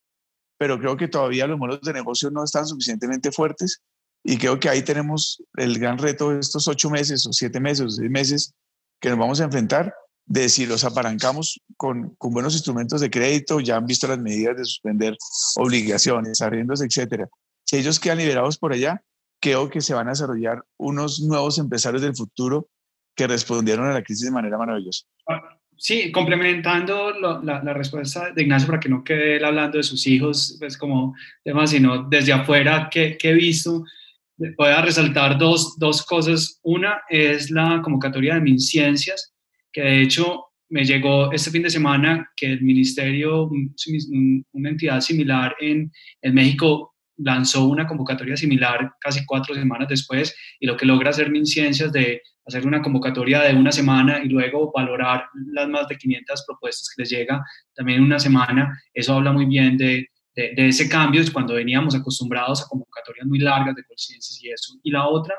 Pero creo que todavía los modelos de negocio no están suficientemente fuertes y creo que ahí tenemos el gran reto de estos ocho meses o siete meses o seis meses que nos vamos a enfrentar de si los apalancamos con, con, buenos instrumentos de crédito, ya han visto las medidas de suspender obligaciones, arriendos, etcétera. Si ellos quedan liberados por allá, creo que se van a desarrollar unos nuevos empresarios del futuro que respondieron a la crisis de manera maravillosa. Sí, complementando la, la, respuesta de Ignacio para que no quede él hablando de sus hijos, pues como tema, sino desde afuera que, que he visto, voy a resaltar dos, dos, cosas. Una es la convocatoria de MinCiencias, que de hecho me llegó este fin de semana que el ministerio, una entidad similar en, en México, lanzó una convocatoria similar casi cuatro semanas después y lo que logra hacer MinCiencias de hacer una convocatoria de una semana y luego valorar las más de 500 propuestas que les llega también en una semana, eso habla muy bien de, de, de ese cambio, es cuando veníamos acostumbrados a convocatorias muy largas de conciencias y eso. Y la otra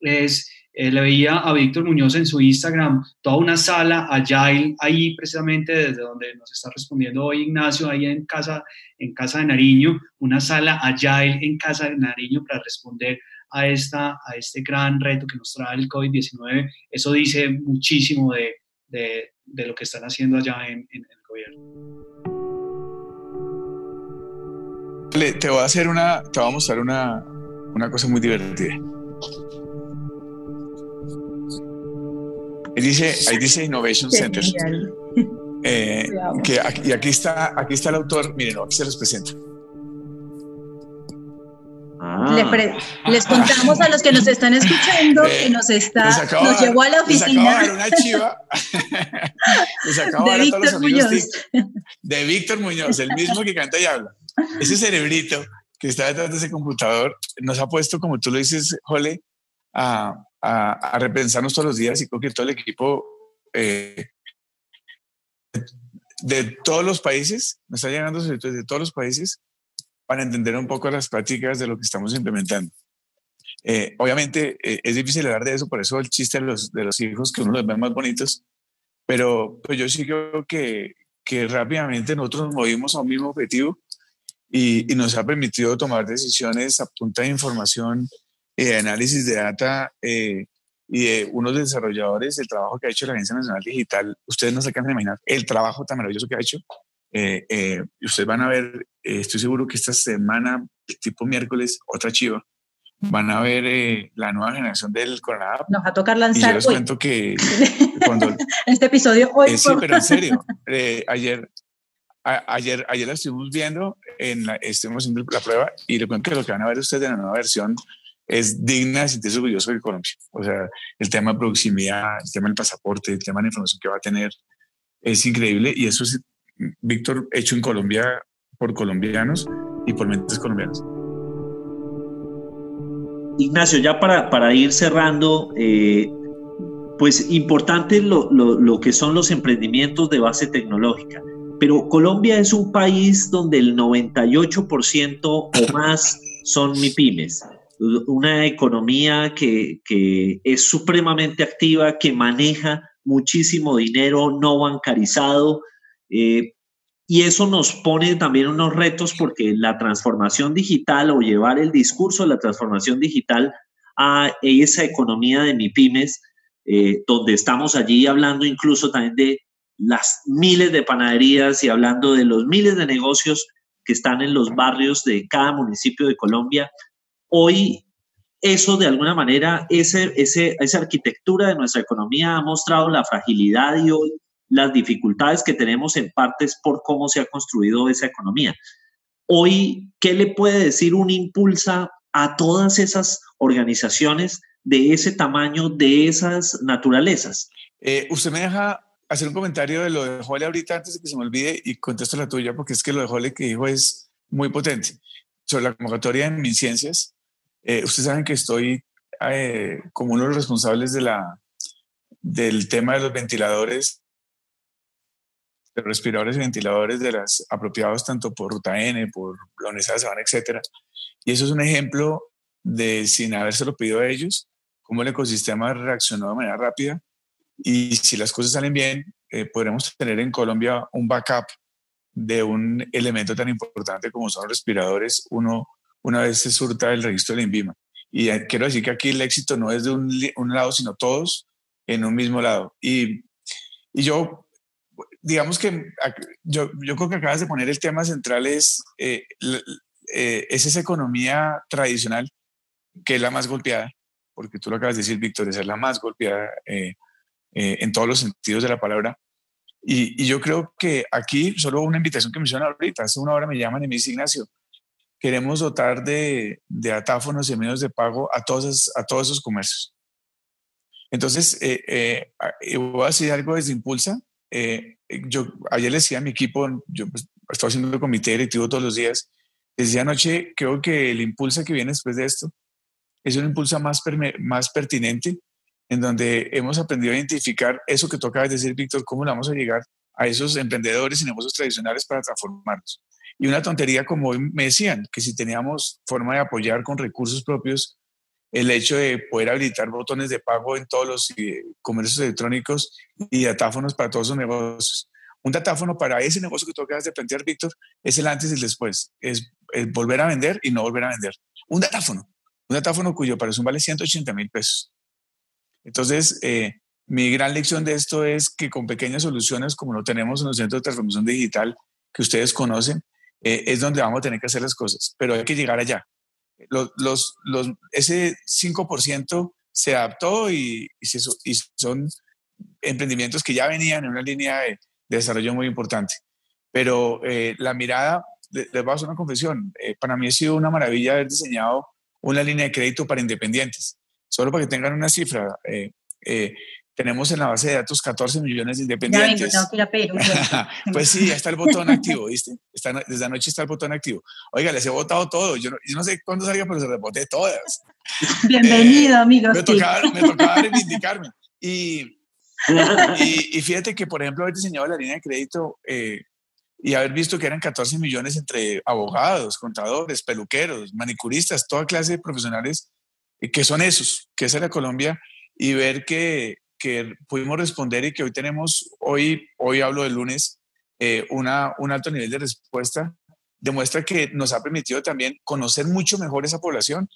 es eh, le veía a Víctor Muñoz en su Instagram, toda una sala Agile ahí precisamente desde donde nos está respondiendo hoy Ignacio, ahí en casa, en casa de Nariño, una sala Agile en casa de Nariño para responder a, esta, a este gran reto que nos trae el COVID-19. Eso dice muchísimo de, de, lo que están haciendo allá en el gobierno. Te voy a hacer una, te voy a mostrar una, una cosa muy divertida. Ahí dice, ahí dice Innovation Center. Eh, que y aquí está, aquí está el autor, miren, aquí se los presento. Ah. les contamos a los que nos están escuchando que nos está, nos llevó a la oficina. Una chiva. de, Víctor Muñoz. de Víctor Muñoz, el mismo que canta y habla. Ese cerebrito que está detrás de ese computador nos ha puesto, como tú lo dices, Jole, a, a, repensarnos todos los días y creo que todo el equipo eh, de todos los países, nos está llegando de todos los países para entender un poco las prácticas de lo que estamos implementando. Eh, obviamente eh, es difícil hablar de eso, por eso el chiste de los, de los hijos, que uno los ve más bonitos, pero pues yo sí creo que, que rápidamente nosotros nos movimos a un mismo objetivo y, y, nos ha permitido tomar decisiones a punta de información de análisis de data eh, y de unos desarrolladores, el trabajo que ha hecho la Agencia Nacional Digital, ustedes no se alcanzan a imaginar el trabajo tan maravilloso que ha hecho. Eh, eh, ustedes van a ver, estoy seguro que esta semana, tipo miércoles, otra chiva, van a ver la nueva generación del Corona Nos va a tocar lanzar. Y yo les cuento que cuando... este episodio hoy. sí, pero en serio, ayer, ayer, ayer la estuvimos viendo, en la, estuvimos haciendo la prueba y le cuento que lo que van a ver ustedes en la nueva versión es digna de sentirse orgulloso de Colombia. O sea, el tema de proximidad, el tema del pasaporte, el tema de la información que va a tener, es increíble y eso es, Víctor, hecho en Colombia por colombianos y por mentes colombianos. Ignacio, ya para, para ir cerrando, eh, pues importante lo, lo, lo que son los emprendimientos de base tecnológica. Pero Colombia es un país donde el 98% o más son MIPIMES una economía que, es supremamente activa, que maneja muchísimo dinero no bancarizado. Eh, y eso nos pone también unos retos porque la transformación digital o llevar el discurso de la transformación digital a esa economía de MIPIMES, eh, donde estamos allí hablando incluso también de las miles de panaderías y hablando de los miles de negocios que están en los barrios de cada municipio de Colombia, Hoy eso de alguna manera, ese, esa arquitectura de nuestra economía ha mostrado la fragilidad y hoy las dificultades que tenemos en partes por cómo se ha construido esa economía. Hoy, ¿qué le puede decir un impulsa a todas esas organizaciones de ese tamaño, de esas naturalezas? Eh, usted me deja hacer un comentario de lo de Jole ahorita antes de que se me olvide y contesto la tuya, porque es que lo de Jole que dijo es muy potente. Sobre la convocatoria en ciencias. Eh, ustedes saben que estoy eh, como uno de los responsables de la, del tema de los ventiladores, respiradores y ventiladores de las apropiados tanto por Ruta N, por Universidad de Sabana, etc. Y eso es un ejemplo de, sin habérselo pedido a ellos, cómo el ecosistema reaccionó de manera rápida y si las cosas salen bien, eh, podremos tener en Colombia un backup de un elemento tan importante como son los respiradores, uno una vez se surta el registro del INVIMA. Y eh, quiero decir que aquí el éxito no es de un, lado, sino todos en un mismo lado. Y, y yo, digamos que yo, yo, creo que acabas de poner el tema central es, eh, eh, es esa economía tradicional que es la más golpeada, porque tú lo acabas de decir, Víctor, es la más golpeada en todos los sentidos de la palabra. Y, y, yo creo que aquí, solo una invitación que me hicieron ahorita, hace una hora me llaman y me dice Ignacio, queremos dotar de, de atáfonos y medios de pago a todos, a todos esos comercios. Entonces, eh, eh, voy a decir algo desde Impulsa, eh, yo ayer le decía a mi equipo, yo pues, estoy haciendo el comité directivo todos los días, decía anoche, creo que el impulso que viene después de esto es un impulso más, más pertinente, en donde hemos aprendido a identificar eso que toca decir, Víctor, cómo le vamos a llegar a esos emprendedores y negocios tradicionales para transformarlos. Y una tontería como me decían, que si teníamos forma de apoyar con recursos propios el hecho de poder habilitar botones de pago en todos los eh, comercios electrónicos y datáfonos para todos los negocios. Un datáfono para ese negocio que tú acabas de plantear, Víctor, es el antes y el después. Es, volver a vender y no volver a vender. Un datáfono. Un datáfono cuyo precio vale 180 mil pesos. Entonces, eh, mi gran lección de esto es que con pequeñas soluciones, como lo tenemos en los centros de transformación digital que ustedes conocen, eh, es donde vamos a tener que hacer las cosas. Pero hay que llegar allá. Los, los, ese 5% se adaptó y, y, son emprendimientos que ya venían en una línea de, desarrollo muy importante. Pero eh, la mirada, les voy a hacer una confesión, eh, para mí ha sido una maravilla haber diseñado una línea de crédito para independientes. Solo para que tengan una cifra, tenemos en la base de datos 14 millones de independientes. Ya tengo que ir a pues sí, está el botón activo, ¿viste? Está, desde anoche está el botón activo. Oiga, les he votado todo. Yo no, yo no sé cuándo salga, pero se reboté todas. Bienvenido, eh, amigos. Me tocaba, me tocaba reivindicarme. Y, y, fíjate que, por ejemplo, haber diseñado la línea de crédito eh, y haber visto que eran 14 millones entre abogados, contadores, peluqueros, manicuristas, toda clase de profesionales eh, que son esos, que es la Colombia, y ver que que pudimos responder y que hoy tenemos, hoy, hoy hablo del lunes, eh, una, un alto nivel de respuesta, demuestra que nos ha permitido también conocer mucho mejor esa población,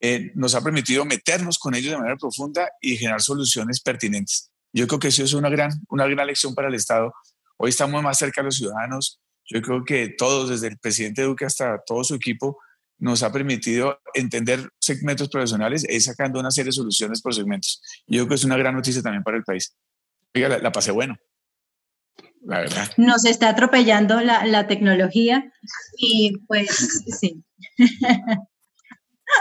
eh, nos ha permitido meternos con ellos de manera profunda y generar soluciones pertinentes. Yo creo que eso es una gran, una gran lección para el Estado. Hoy estamos más cerca de los ciudadanos. Yo creo que todos, desde el presidente Duque hasta todo su equipo, nos ha permitido entender segmentos profesionales e ir sacando una serie de soluciones por segmentos. Yo creo que es una gran noticia también para el país. Oiga, la, pasé bueno. La verdad. Nos está atropellando la, la tecnología y pues sí.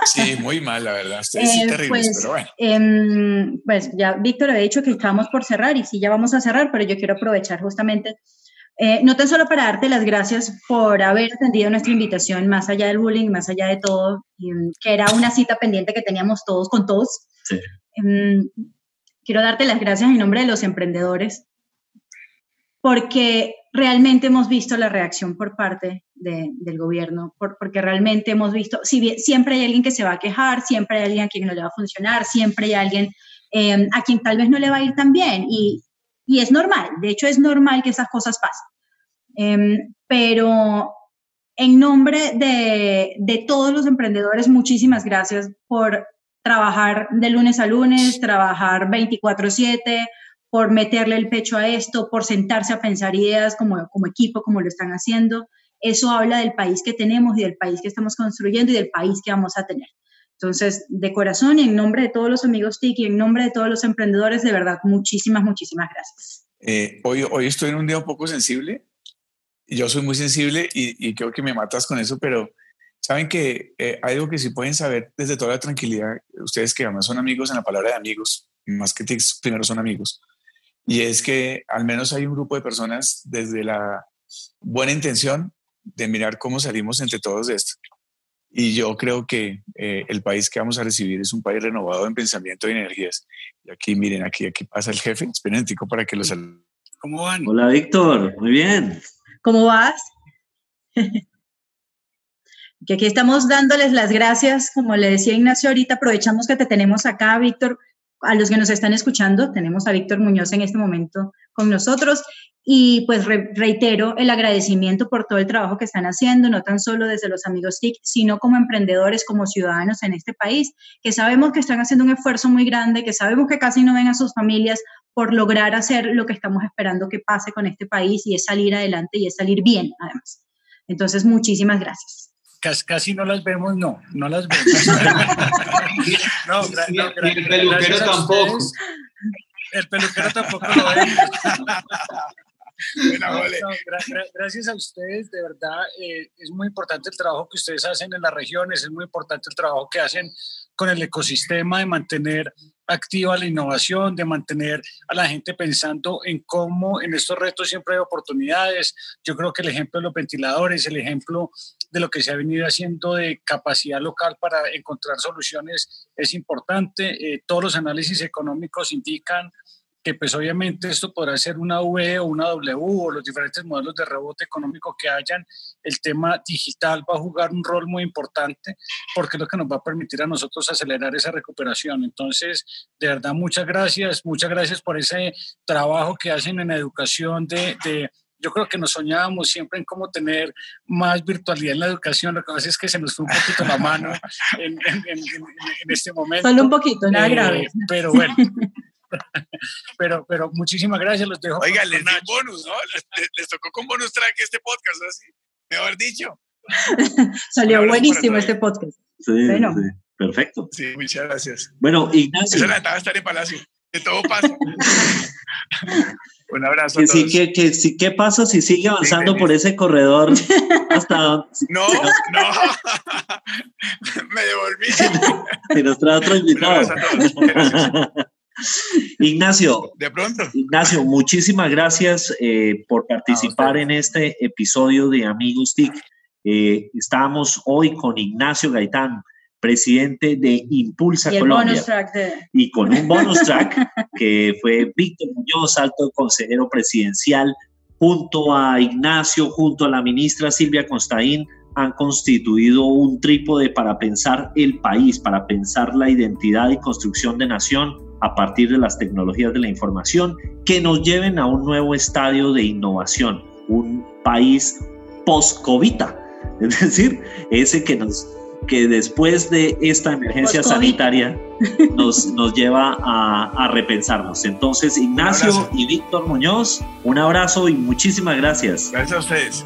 Sí, muy mal, la verdad. Ustedes sí, eh, terribles, pues, pero bueno. Em, pues ya Víctor ha dicho que estamos por cerrar y sí, ya vamos a cerrar, pero yo quiero aprovechar justamente eh, no tan solo para darte las gracias por haber atendido nuestra invitación, más allá del bullying, más allá de todo, que era una cita pendiente que teníamos todos con todos. Em, quiero darte las gracias en nombre de los emprendedores, porque realmente hemos visto la reacción por parte del gobierno, porque realmente hemos visto, si bien, siempre hay alguien que se va a quejar, siempre hay alguien a quien no le va a funcionar, siempre hay alguien em, a quien tal vez no le va a ir tan bien. Y, y es normal, de hecho es normal que esas cosas pasen. Em, pero en nombre de, de, todos los emprendedores, muchísimas gracias por trabajar de lunes a lunes, trabajar 24/7, por meterle el pecho a esto, por sentarse a pensar ideas como, como equipo, como lo están haciendo. Eso habla del país que tenemos y del país que estamos construyendo y del país que vamos a tener. Entonces, de corazón y en nombre de todos los amigos TIC y en nombre de todos los emprendedores, de verdad, muchísimas, muchísimas gracias. Eh, hoy, hoy estoy en un día un poco sensible. Yo soy muy sensible y, creo que me matas con eso, pero saben que eh, hay algo que sí pueden saber desde toda la tranquilidad, ustedes que además son amigos en la palabra de amigos, más que TICs, primero son amigos, y es que al menos hay un grupo de personas desde la buena intención de mirar cómo salimos entre todos de esto. Y yo creo que eh, el país que vamos a recibir es un país renovado en pensamiento y energías. Y aquí, miren, aquí, aquí pasa el jefe. Esperen un para que los ¿Cómo van? Hola, Víctor. Muy bien. ¿Cómo vas? que aquí estamos dándoles las gracias, como le decía Ignacio ahorita, aprovechamos que te tenemos acá, Víctor, a los que nos están escuchando, tenemos a Víctor Muñoz en este momento con nosotros y pues reitero el agradecimiento por todo el trabajo que están haciendo, no tan solo desde los amigos TIC, sino como emprendedores, como ciudadanos en este país, que sabemos que están haciendo un esfuerzo muy grande, que sabemos que casi no ven a sus familias por lograr hacer lo que estamos esperando que pase con este país y es salir adelante y es salir bien, además. Entonces, muchísimas gracias. Casi, no las vemos, no, no las vemos. no, el peluquero tampoco. El peluquero tampoco lo ve. gracias a ustedes, de verdad, eh, es muy importante el trabajo que ustedes hacen en las regiones, es muy importante el trabajo que hacen con el ecosistema de mantener activa la innovación, de mantener a la gente pensando en cómo en estos retos siempre hay oportunidades. Yo creo que el ejemplo de los ventiladores, el ejemplo de lo que se ha venido haciendo de capacidad local para encontrar soluciones es importante. Eh, todos los análisis económicos indican que pues obviamente esto podrá ser una V o una W o los diferentes modelos de rebote económico que hayan, el tema digital va a jugar un rol muy importante porque es lo que nos va a permitir a nosotros acelerar esa recuperación. Entonces, de verdad, muchas gracias, muchas gracias por ese trabajo que hacen en educación de, de yo creo que nos soñábamos siempre en cómo tener más virtualidad en la educación. Lo que pasa es que se nos fue un poquito la mano en, este momento. Solo un poquito, nada eh, grave. Pero bueno, pero, pero muchísimas gracias, los dejo. Oiga, les di bonus, ¿no? Les, tocó con bonus track este podcast, así, mejor dicho. Salió buenísimo este podcast. Sí, bueno. perfecto. Sí, muchas gracias. Bueno, Ignacio. Esa la etapa estar en Palacio, de todo pasa. Un abrazo. Que sí, que, que, sí, ¿Qué pasa si sigue avanzando por ese corredor hasta No, no. Me devolví. Y nos trae otro invitado. Ignacio. De pronto. Ignacio, muchísimas gracias eh, por participar en este episodio de Amigos TIC. Eh, estamos hoy con Ignacio Gaitán, presidente de Impulsa Colombia. Y con un bonus track que fue Víctor Muñoz, alto consejero presidencial, junto a Ignacio, junto a la ministra Silvia Constaín, han constituido un trípode para pensar el país, para pensar la identidad y construcción de nación a partir de las tecnologías de la información que nos lleven a un nuevo estadio de innovación, un país post-COVID, es decir, ese que nos que después de esta emergencia sanitaria nos, nos lleva a, a repensarnos. Entonces, Ignacio y Víctor Muñoz, un abrazo y muchísimas gracias. Gracias a ustedes.